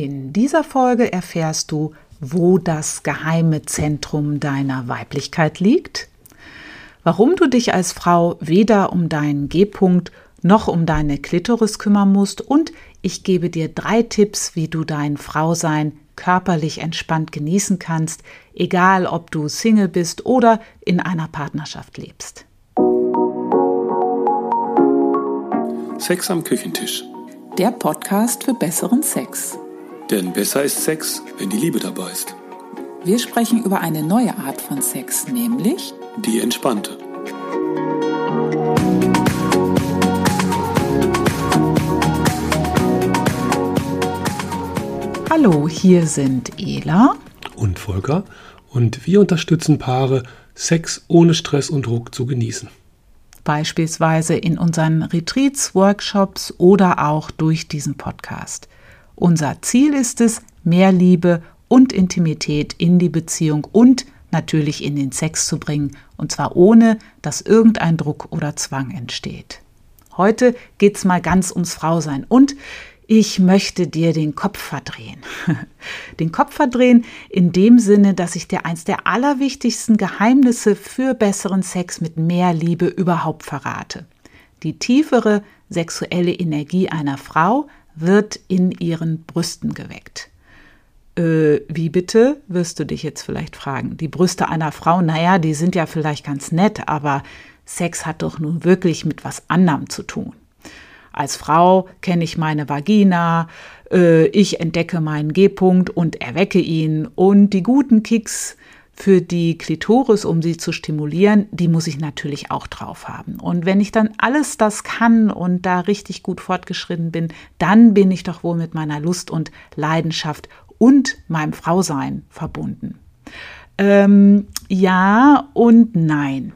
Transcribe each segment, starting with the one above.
In dieser Folge erfährst du, wo das geheime Zentrum deiner Weiblichkeit liegt, warum du dich als Frau weder um deinen G-Punkt noch um deine Klitoris kümmern musst und ich gebe dir drei Tipps, wie du dein Frausein körperlich entspannt genießen kannst, egal ob du Single bist oder in einer Partnerschaft lebst. Sex am Küchentisch. Der Podcast für besseren Sex. Denn besser ist Sex, wenn die Liebe dabei ist. Wir sprechen über eine neue Art von Sex, nämlich die entspannte. Hallo, hier sind Ela und Volker und wir unterstützen Paare, Sex ohne Stress und Druck zu genießen. Beispielsweise in unseren Retreats, Workshops oder auch durch diesen Podcast. Unser Ziel ist es, mehr Liebe und Intimität in die Beziehung und natürlich in den Sex zu bringen, und zwar ohne, dass irgendein Druck oder Zwang entsteht. Heute geht es mal ganz ums Frausein und ich möchte dir den Kopf verdrehen. den Kopf verdrehen in dem Sinne, dass ich dir eins der allerwichtigsten Geheimnisse für besseren Sex mit mehr Liebe überhaupt verrate. Die tiefere sexuelle Energie einer Frau wird in ihren Brüsten geweckt. Äh, wie bitte, wirst du dich jetzt vielleicht fragen. Die Brüste einer Frau, naja, die sind ja vielleicht ganz nett, aber Sex hat doch nun wirklich mit was anderem zu tun. Als Frau kenne ich meine Vagina, äh, ich entdecke meinen G-Punkt und erwecke ihn. Und die guten Kicks für die Klitoris, um sie zu stimulieren, die muss ich natürlich auch drauf haben. Und wenn ich dann alles das kann und da richtig gut fortgeschritten bin, dann bin ich doch wohl mit meiner Lust und Leidenschaft und meinem Frausein verbunden. Ähm, ja und nein.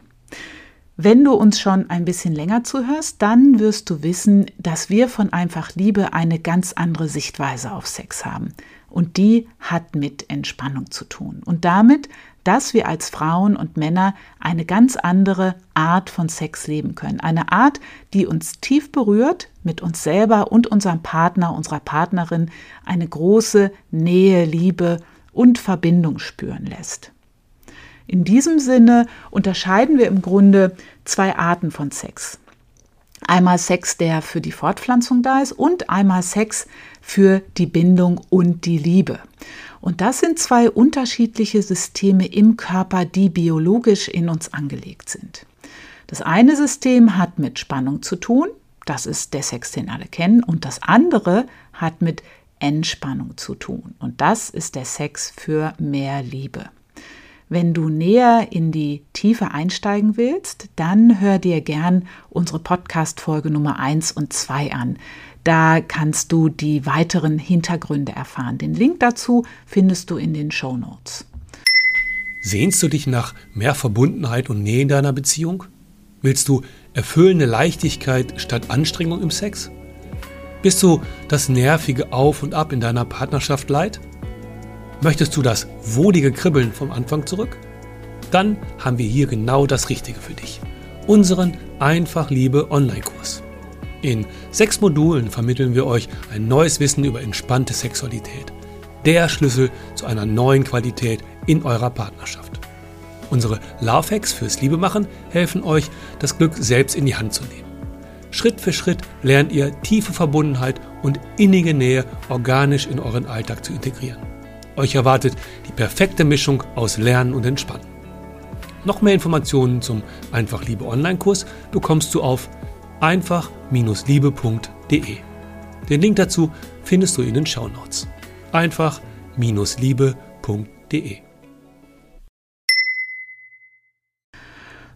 Wenn du uns schon ein bisschen länger zuhörst, dann wirst du wissen, dass wir von einfach Liebe eine ganz andere Sichtweise auf Sex haben. Und die hat mit Entspannung zu tun. Und damit, dass wir als Frauen und Männer eine ganz andere Art von Sex leben können. Eine Art, die uns tief berührt, mit uns selber und unserem Partner, unserer Partnerin eine große Nähe, Liebe und Verbindung spüren lässt. In diesem Sinne unterscheiden wir im Grunde zwei Arten von Sex. Einmal Sex, der für die Fortpflanzung da ist und einmal Sex für die Bindung und die Liebe. Und das sind zwei unterschiedliche Systeme im Körper, die biologisch in uns angelegt sind. Das eine System hat mit Spannung zu tun, das ist der Sex, den alle kennen, und das andere hat mit Entspannung zu tun. Und das ist der Sex für mehr Liebe. Wenn du näher in die Tiefe einsteigen willst, dann hör dir gern unsere Podcast-Folge Nummer 1 und 2 an. Da kannst du die weiteren Hintergründe erfahren. Den Link dazu findest du in den Show Notes. Sehnst du dich nach mehr Verbundenheit und Nähe in deiner Beziehung? Willst du erfüllende Leichtigkeit statt Anstrengung im Sex? Bist du das nervige Auf und Ab in deiner Partnerschaft leid? Möchtest du das wohlige Kribbeln vom Anfang zurück? Dann haben wir hier genau das Richtige für dich. Unseren Einfach Liebe Online-Kurs. In sechs Modulen vermitteln wir euch ein neues Wissen über entspannte Sexualität. Der Schlüssel zu einer neuen Qualität in eurer Partnerschaft. Unsere Love Hacks fürs Liebemachen helfen euch, das Glück selbst in die Hand zu nehmen. Schritt für Schritt lernt ihr tiefe Verbundenheit und innige Nähe organisch in euren Alltag zu integrieren. Euch erwartet die perfekte Mischung aus Lernen und Entspannen. Noch mehr Informationen zum Einfach Liebe Online-Kurs bekommst du auf einfach-liebe.de. Den Link dazu findest du in den Shownotes. einfach-liebe.de.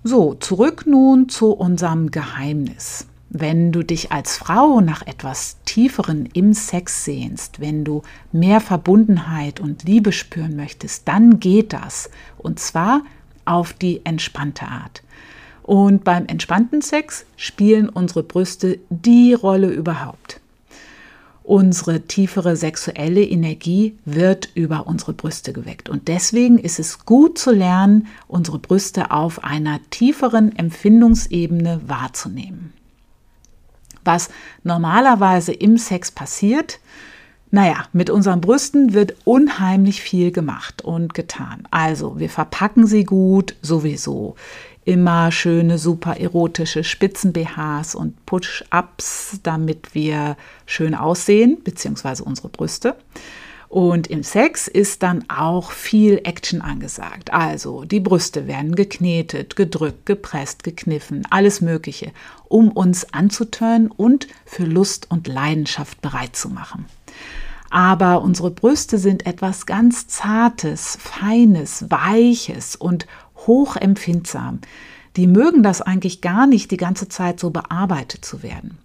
So, zurück nun zu unserem Geheimnis. Wenn du dich als Frau nach etwas Tieferen im Sex sehnst, wenn du mehr Verbundenheit und Liebe spüren möchtest, dann geht das. Und zwar auf die entspannte Art. Und beim entspannten Sex spielen unsere Brüste die Rolle überhaupt. Unsere tiefere sexuelle Energie wird über unsere Brüste geweckt. Und deswegen ist es gut zu lernen, unsere Brüste auf einer tieferen Empfindungsebene wahrzunehmen was normalerweise im Sex passiert. Naja, mit unseren Brüsten wird unheimlich viel gemacht und getan. Also, wir verpacken sie gut, sowieso. Immer schöne, super erotische Spitzen-BHs und Push-Ups, damit wir schön aussehen, beziehungsweise unsere Brüste. Und im Sex ist dann auch viel Action angesagt. Also die Brüste werden geknetet, gedrückt, gepresst, gekniffen, alles Mögliche, um uns anzutören und für Lust und Leidenschaft bereit zu machen. Aber unsere Brüste sind etwas ganz Zartes, Feines, Weiches und hochempfindsam. Die mögen das eigentlich gar nicht, die ganze Zeit so bearbeitet zu werden.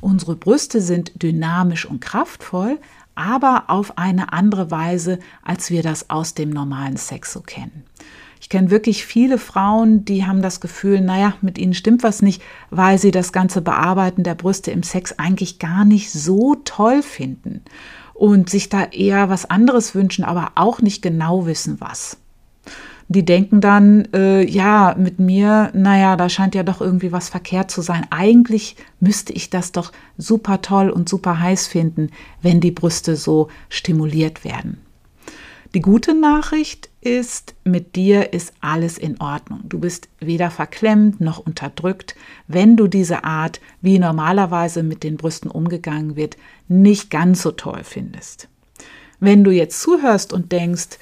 Unsere Brüste sind dynamisch und kraftvoll, aber auf eine andere Weise, als wir das aus dem normalen Sex so kennen. Ich kenne wirklich viele Frauen, die haben das Gefühl, naja, mit ihnen stimmt was nicht, weil sie das ganze Bearbeiten der Brüste im Sex eigentlich gar nicht so toll finden und sich da eher was anderes wünschen, aber auch nicht genau wissen, was. Die denken dann, äh, ja, mit mir, naja, da scheint ja doch irgendwie was verkehrt zu sein. Eigentlich müsste ich das doch super toll und super heiß finden, wenn die Brüste so stimuliert werden. Die gute Nachricht ist, mit dir ist alles in Ordnung. Du bist weder verklemmt noch unterdrückt, wenn du diese Art, wie normalerweise mit den Brüsten umgegangen wird, nicht ganz so toll findest. Wenn du jetzt zuhörst und denkst,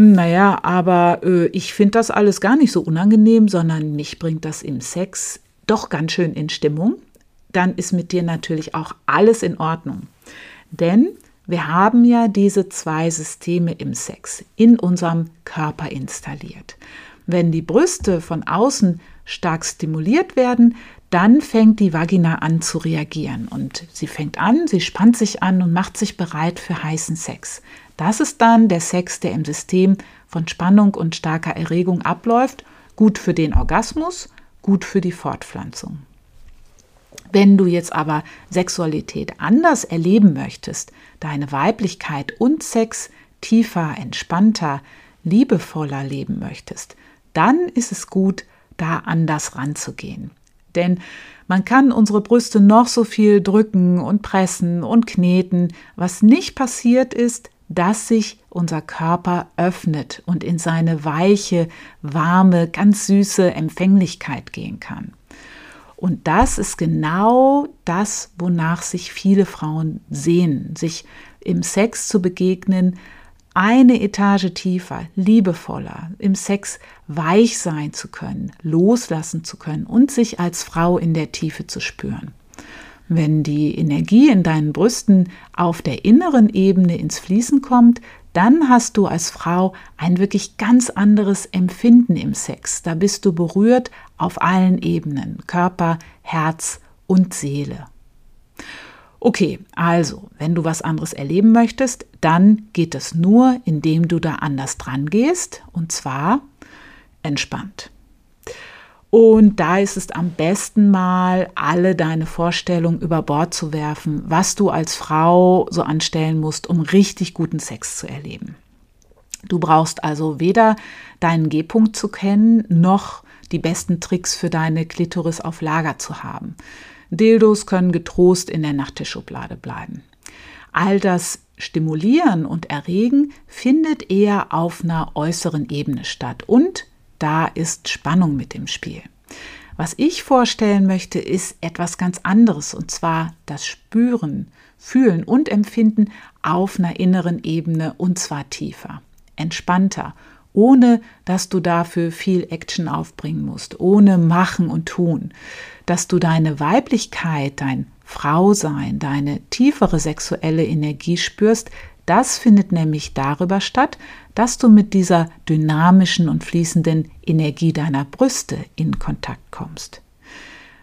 naja, aber äh, ich finde das alles gar nicht so unangenehm, sondern mich bringt das im Sex doch ganz schön in Stimmung. Dann ist mit dir natürlich auch alles in Ordnung. Denn wir haben ja diese zwei Systeme im Sex in unserem Körper installiert. Wenn die Brüste von außen stark stimuliert werden, dann fängt die Vagina an zu reagieren und sie fängt an, sie spannt sich an und macht sich bereit für heißen Sex. Das ist dann der Sex, der im System von Spannung und starker Erregung abläuft, gut für den Orgasmus, gut für die Fortpflanzung. Wenn du jetzt aber Sexualität anders erleben möchtest, deine Weiblichkeit und Sex tiefer, entspannter, liebevoller leben möchtest, dann ist es gut, da anders ranzugehen. Denn man kann unsere Brüste noch so viel drücken und pressen und kneten. Was nicht passiert ist, dass sich unser Körper öffnet und in seine weiche, warme, ganz süße Empfänglichkeit gehen kann. Und das ist genau das, wonach sich viele Frauen sehnen, sich im Sex zu begegnen, eine Etage tiefer, liebevoller, im Sex weich sein zu können, loslassen zu können und sich als Frau in der Tiefe zu spüren. Wenn die Energie in deinen Brüsten auf der inneren Ebene ins Fließen kommt, dann hast du als Frau ein wirklich ganz anderes Empfinden im Sex. Da bist du berührt auf allen Ebenen, Körper, Herz und Seele. Okay, also, wenn du was anderes erleben möchtest, dann geht es nur, indem du da anders dran gehst, und zwar entspannt. Und da ist es am besten mal, alle deine Vorstellungen über Bord zu werfen, was du als Frau so anstellen musst, um richtig guten Sex zu erleben. Du brauchst also weder deinen G-Punkt zu kennen, noch die besten Tricks für deine Klitoris auf Lager zu haben. Dildos können getrost in der Nachttischschublade bleiben. All das Stimulieren und Erregen findet eher auf einer äußeren Ebene statt und da ist Spannung mit im Spiel. Was ich vorstellen möchte, ist etwas ganz anderes, und zwar das Spüren, Fühlen und Empfinden auf einer inneren Ebene, und zwar tiefer, entspannter, ohne dass du dafür viel Action aufbringen musst, ohne Machen und Tun, dass du deine Weiblichkeit, dein Frausein, deine tiefere sexuelle Energie spürst, das findet nämlich darüber statt, dass du mit dieser dynamischen und fließenden Energie deiner Brüste in Kontakt kommst.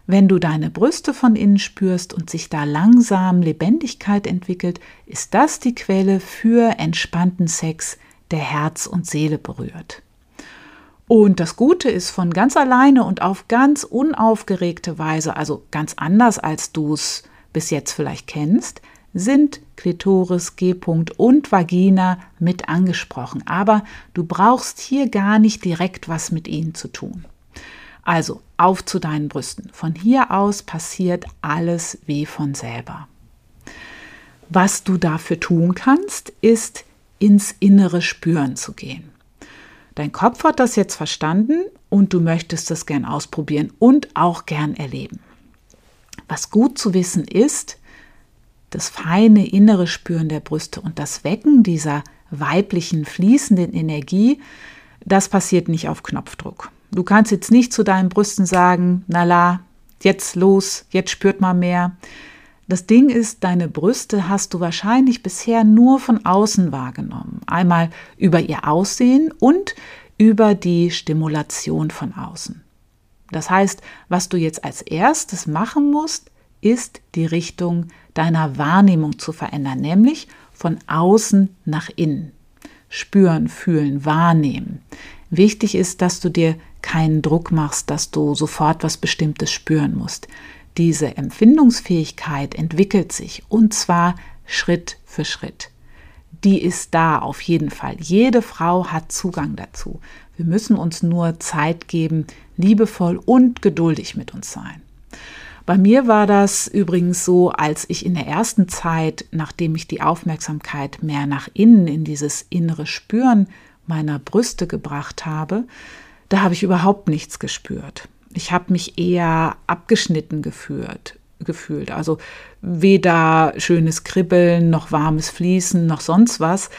Wenn du deine Brüste von innen spürst und sich da langsam Lebendigkeit entwickelt, ist das die Quelle für entspannten Sex, der Herz und Seele berührt. Und das Gute ist von ganz alleine und auf ganz unaufgeregte Weise, also ganz anders als du es bis jetzt vielleicht kennst, sind Klitoris, G-Punkt und Vagina mit angesprochen. Aber du brauchst hier gar nicht direkt was mit ihnen zu tun. Also auf zu deinen Brüsten. Von hier aus passiert alles wie von selber. Was du dafür tun kannst, ist ins innere Spüren zu gehen. Dein Kopf hat das jetzt verstanden und du möchtest das gern ausprobieren und auch gern erleben. Was gut zu wissen ist, das feine innere Spüren der Brüste und das Wecken dieser weiblichen fließenden Energie, das passiert nicht auf Knopfdruck. Du kannst jetzt nicht zu deinen Brüsten sagen, na la, jetzt los, jetzt spürt man mehr. Das Ding ist, deine Brüste hast du wahrscheinlich bisher nur von außen wahrgenommen. Einmal über ihr Aussehen und über die Stimulation von außen. Das heißt, was du jetzt als erstes machen musst, ist die Richtung deiner Wahrnehmung zu verändern, nämlich von außen nach innen. Spüren, fühlen, wahrnehmen. Wichtig ist, dass du dir keinen Druck machst, dass du sofort was Bestimmtes spüren musst. Diese Empfindungsfähigkeit entwickelt sich und zwar Schritt für Schritt. Die ist da auf jeden Fall. Jede Frau hat Zugang dazu. Wir müssen uns nur Zeit geben, liebevoll und geduldig mit uns sein. Bei mir war das übrigens so, als ich in der ersten Zeit, nachdem ich die Aufmerksamkeit mehr nach innen in dieses innere Spüren meiner Brüste gebracht habe, da habe ich überhaupt nichts gespürt. Ich habe mich eher abgeschnitten gefühlt, gefühlt. Also weder schönes Kribbeln, noch warmes Fließen, noch sonst was.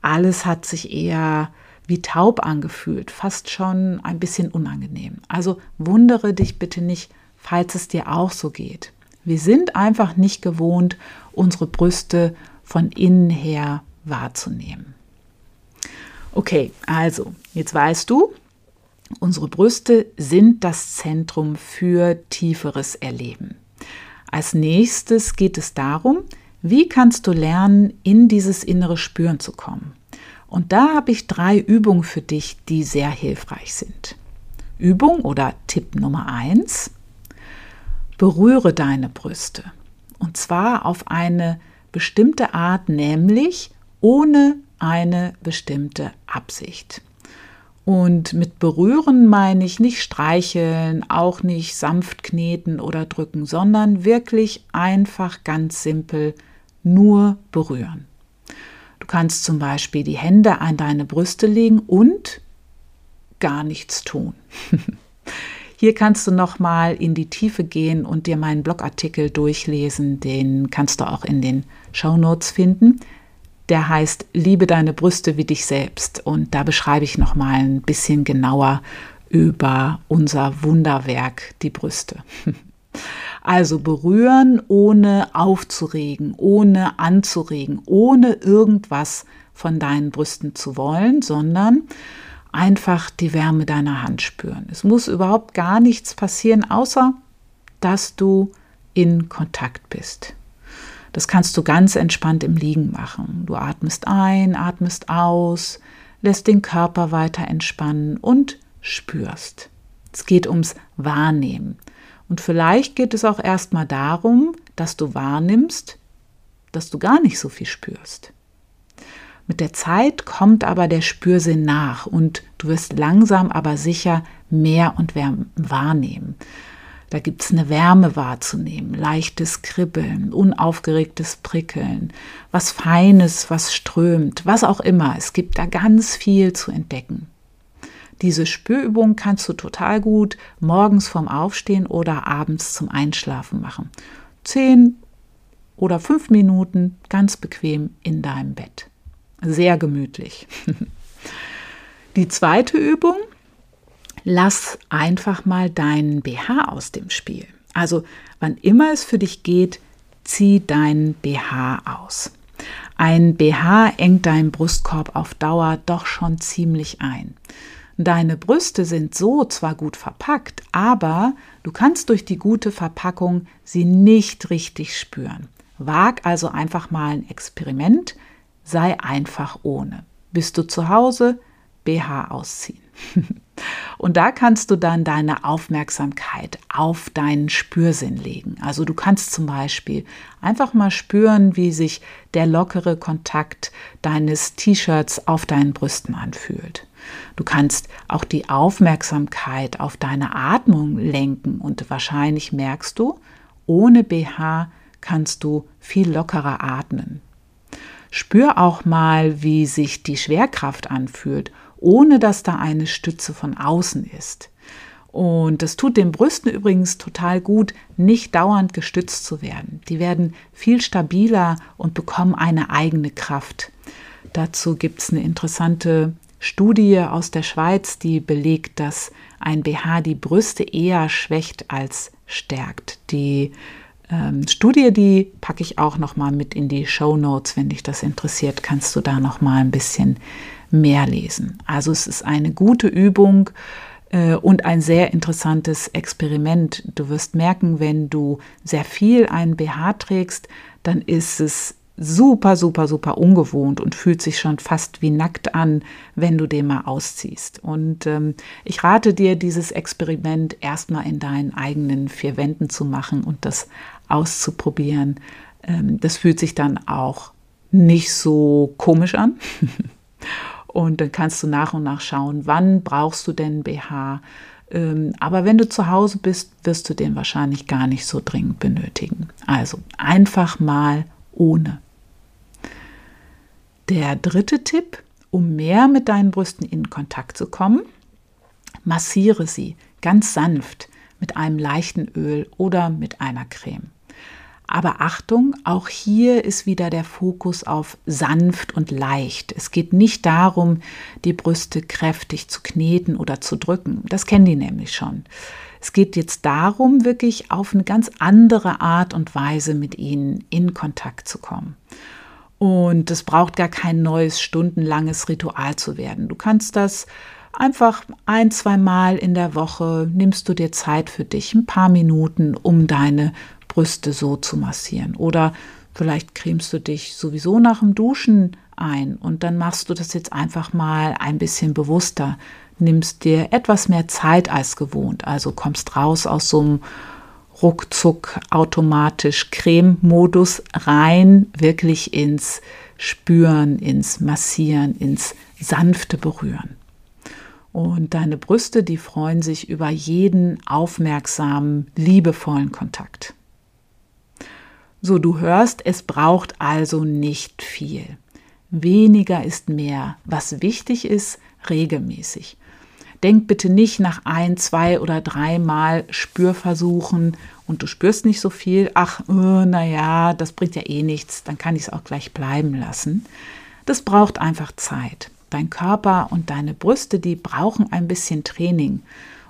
Alles hat sich eher wie taub angefühlt, fast schon ein bisschen unangenehm. Also wundere dich bitte nicht, falls es dir auch so geht. Wir sind einfach nicht gewohnt, unsere Brüste von innen her wahrzunehmen. Okay, also, jetzt weißt du, Unsere Brüste sind das Zentrum für tieferes Erleben. Als nächstes geht es darum, wie kannst du lernen, in dieses innere Spüren zu kommen. Und da habe ich drei Übungen für dich, die sehr hilfreich sind. Übung oder Tipp Nummer eins: Berühre deine Brüste. Und zwar auf eine bestimmte Art, nämlich ohne eine bestimmte Absicht. Und mit berühren meine ich nicht streicheln, auch nicht sanft kneten oder drücken, sondern wirklich einfach ganz simpel nur berühren. Du kannst zum Beispiel die Hände an deine Brüste legen und gar nichts tun. Hier kannst du noch mal in die Tiefe gehen und dir meinen Blogartikel durchlesen. Den kannst du auch in den Show Notes finden der heißt Liebe deine Brüste wie dich selbst. Und da beschreibe ich noch mal ein bisschen genauer über unser Wunderwerk, die Brüste. Also berühren, ohne aufzuregen, ohne anzuregen, ohne irgendwas von deinen Brüsten zu wollen, sondern einfach die Wärme deiner Hand spüren. Es muss überhaupt gar nichts passieren, außer dass du in Kontakt bist. Das kannst du ganz entspannt im Liegen machen. Du atmest ein, atmest aus, lässt den Körper weiter entspannen und spürst. Es geht ums Wahrnehmen. Und vielleicht geht es auch erstmal darum, dass du wahrnimmst, dass du gar nicht so viel spürst. Mit der Zeit kommt aber der Spürsinn nach und du wirst langsam aber sicher mehr und mehr wahrnehmen. Da gibt es eine Wärme wahrzunehmen, leichtes Kribbeln, unaufgeregtes Prickeln, was Feines, was strömt, was auch immer. Es gibt da ganz viel zu entdecken. Diese Spürübung kannst du total gut morgens vorm Aufstehen oder abends zum Einschlafen machen. Zehn oder fünf Minuten ganz bequem in deinem Bett. Sehr gemütlich. Die zweite Übung lass einfach mal deinen BH aus dem Spiel. Also wann immer es für dich geht, zieh deinen BH aus. Ein BH engt deinen Brustkorb auf Dauer doch schon ziemlich ein. Deine Brüste sind so zwar gut verpackt, aber du kannst durch die gute Verpackung sie nicht richtig spüren. Wag also einfach mal ein Experiment, sei einfach ohne. Bist du zu Hause? BH ausziehen. Und da kannst du dann deine Aufmerksamkeit auf deinen Spürsinn legen. Also du kannst zum Beispiel einfach mal spüren, wie sich der lockere Kontakt deines T-Shirts auf deinen Brüsten anfühlt. Du kannst auch die Aufmerksamkeit auf deine Atmung lenken und wahrscheinlich merkst du, ohne BH kannst du viel lockerer atmen. Spür auch mal, wie sich die Schwerkraft anfühlt, ohne dass da eine Stütze von außen ist. Und das tut den Brüsten übrigens total gut, nicht dauernd gestützt zu werden. Die werden viel stabiler und bekommen eine eigene Kraft. Dazu gibt es eine interessante Studie aus der Schweiz, die belegt, dass ein BH die Brüste eher schwächt als stärkt. Die ähm, Studie, die packe ich auch noch mal mit in die Show Notes, wenn dich das interessiert, kannst du da noch mal ein bisschen mehr lesen. Also es ist eine gute Übung äh, und ein sehr interessantes Experiment. Du wirst merken, wenn du sehr viel einen BH trägst, dann ist es super, super, super ungewohnt und fühlt sich schon fast wie nackt an, wenn du den mal ausziehst. Und ähm, ich rate dir, dieses Experiment erstmal in deinen eigenen vier Wänden zu machen und das auszuprobieren. Ähm, das fühlt sich dann auch nicht so komisch an. Und dann kannst du nach und nach schauen, wann brauchst du denn BH. Ähm, aber wenn du zu Hause bist, wirst du den wahrscheinlich gar nicht so dringend benötigen. Also einfach mal ohne. Der dritte Tipp, um mehr mit deinen Brüsten in Kontakt zu kommen, massiere sie ganz sanft mit einem leichten Öl oder mit einer Creme. Aber Achtung, auch hier ist wieder der Fokus auf sanft und leicht. Es geht nicht darum, die Brüste kräftig zu kneten oder zu drücken. Das kennen die nämlich schon. Es geht jetzt darum, wirklich auf eine ganz andere Art und Weise mit ihnen in Kontakt zu kommen. Und es braucht gar kein neues stundenlanges Ritual zu werden. Du kannst das einfach ein, zwei Mal in der Woche nimmst du dir Zeit für dich, ein paar Minuten, um deine Brüste so zu massieren. Oder vielleicht cremst du dich sowieso nach dem Duschen ein und dann machst du das jetzt einfach mal ein bisschen bewusster. Nimmst dir etwas mehr Zeit als gewohnt. Also kommst raus aus so einem ruckzuck automatisch Creme-Modus rein, wirklich ins Spüren, ins Massieren, ins sanfte Berühren. Und deine Brüste, die freuen sich über jeden aufmerksamen, liebevollen Kontakt. So, du hörst, es braucht also nicht viel. Weniger ist mehr. Was wichtig ist, regelmäßig. Denk bitte nicht nach ein, zwei oder dreimal Spürversuchen und du spürst nicht so viel. Ach, oh, naja, das bringt ja eh nichts, dann kann ich es auch gleich bleiben lassen. Das braucht einfach Zeit. Dein Körper und deine Brüste, die brauchen ein bisschen Training.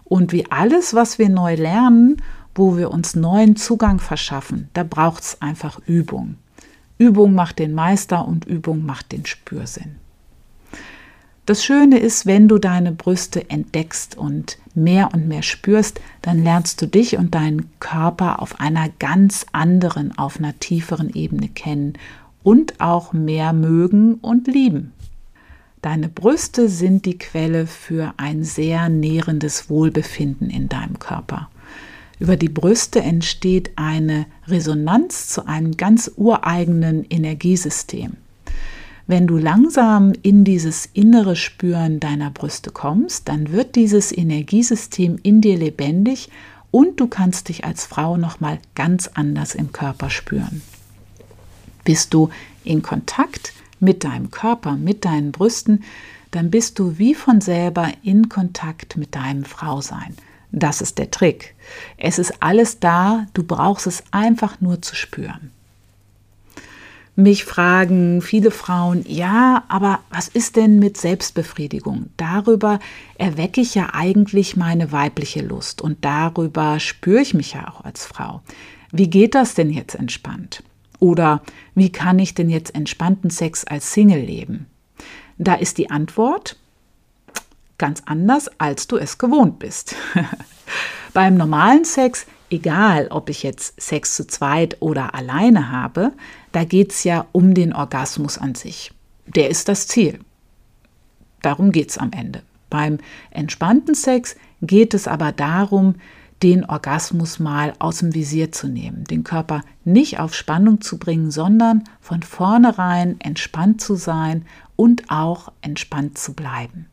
Und wie alles, was wir neu lernen wo wir uns neuen Zugang verschaffen, da braucht es einfach Übung. Übung macht den Meister und Übung macht den Spürsinn. Das Schöne ist, wenn du deine Brüste entdeckst und mehr und mehr spürst, dann lernst du dich und deinen Körper auf einer ganz anderen, auf einer tieferen Ebene kennen und auch mehr mögen und lieben. Deine Brüste sind die Quelle für ein sehr nährendes Wohlbefinden in deinem Körper. Über die Brüste entsteht eine Resonanz zu einem ganz ureigenen Energiesystem. Wenn du langsam in dieses innere Spüren deiner Brüste kommst, dann wird dieses Energiesystem in dir lebendig und du kannst dich als Frau noch mal ganz anders im Körper spüren. Bist du in Kontakt mit deinem Körper, mit deinen Brüsten, dann bist du wie von selber in Kontakt mit deinem Frausein. Das ist der Trick. Es ist alles da, du brauchst es einfach nur zu spüren. Mich fragen viele Frauen, ja, aber was ist denn mit Selbstbefriedigung? Darüber erwecke ich ja eigentlich meine weibliche Lust und darüber spüre ich mich ja auch als Frau. Wie geht das denn jetzt entspannt? Oder wie kann ich denn jetzt entspannten Sex als Single leben? Da ist die Antwort, ganz anders, als du es gewohnt bist. Beim normalen Sex, egal ob ich jetzt Sex zu zweit oder alleine habe, da geht es ja um den Orgasmus an sich. Der ist das Ziel. Darum geht es am Ende. Beim entspannten Sex geht es aber darum, den Orgasmus mal aus dem Visier zu nehmen, den Körper nicht auf Spannung zu bringen, sondern von vornherein entspannt zu sein und auch entspannt zu bleiben.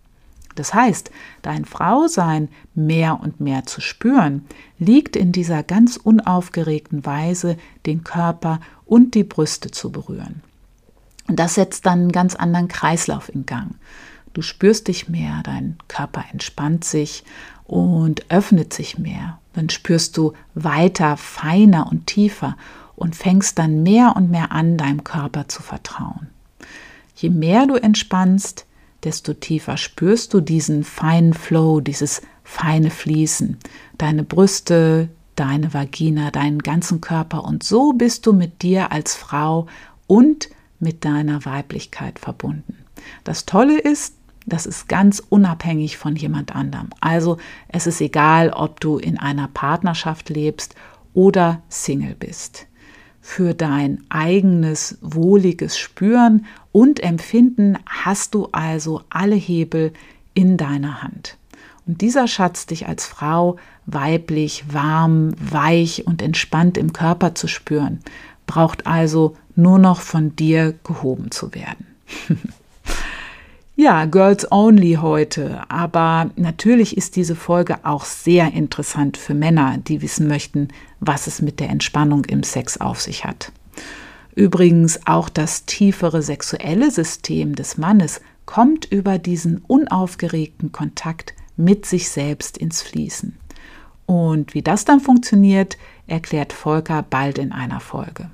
Das heißt, dein Frausein mehr und mehr zu spüren, liegt in dieser ganz unaufgeregten Weise, den Körper und die Brüste zu berühren. Und das setzt dann einen ganz anderen Kreislauf in Gang. Du spürst dich mehr, dein Körper entspannt sich und öffnet sich mehr. Dann spürst du weiter, feiner und tiefer und fängst dann mehr und mehr an, deinem Körper zu vertrauen. Je mehr du entspannst, desto tiefer spürst du diesen feinen Flow, dieses feine Fließen, deine Brüste, deine Vagina, deinen ganzen Körper und so bist du mit dir als Frau und mit deiner Weiblichkeit verbunden. Das Tolle ist, das ist ganz unabhängig von jemand anderem. Also es ist egal, ob du in einer Partnerschaft lebst oder Single bist für dein eigenes wohliges Spüren und Empfinden hast du also alle Hebel in deiner Hand. Und dieser Schatz, dich als Frau weiblich, warm, weich und entspannt im Körper zu spüren, braucht also nur noch von dir gehoben zu werden. Ja, Girls Only heute. Aber natürlich ist diese Folge auch sehr interessant für Männer, die wissen möchten, was es mit der Entspannung im Sex auf sich hat. Übrigens auch das tiefere sexuelle System des Mannes kommt über diesen unaufgeregten Kontakt mit sich selbst ins Fließen. Und wie das dann funktioniert, erklärt Volker bald in einer Folge.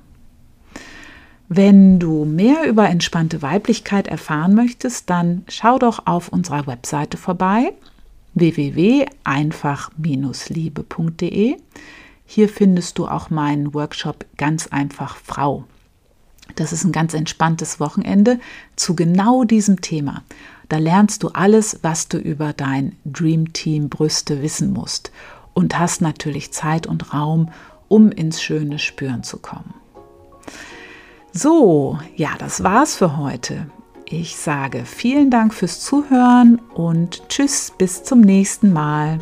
Wenn du mehr über entspannte Weiblichkeit erfahren möchtest, dann schau doch auf unserer Webseite vorbei www.einfach-liebe.de. Hier findest du auch meinen Workshop Ganz einfach Frau. Das ist ein ganz entspanntes Wochenende zu genau diesem Thema. Da lernst du alles, was du über dein Dream Team Brüste wissen musst und hast natürlich Zeit und Raum, um ins schöne Spüren zu kommen. So, ja, das war's für heute. Ich sage vielen Dank fürs Zuhören und tschüss, bis zum nächsten Mal.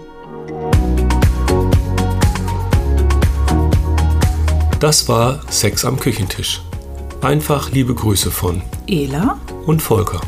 Das war Sex am Küchentisch. Einfach liebe Grüße von Ela und Volker.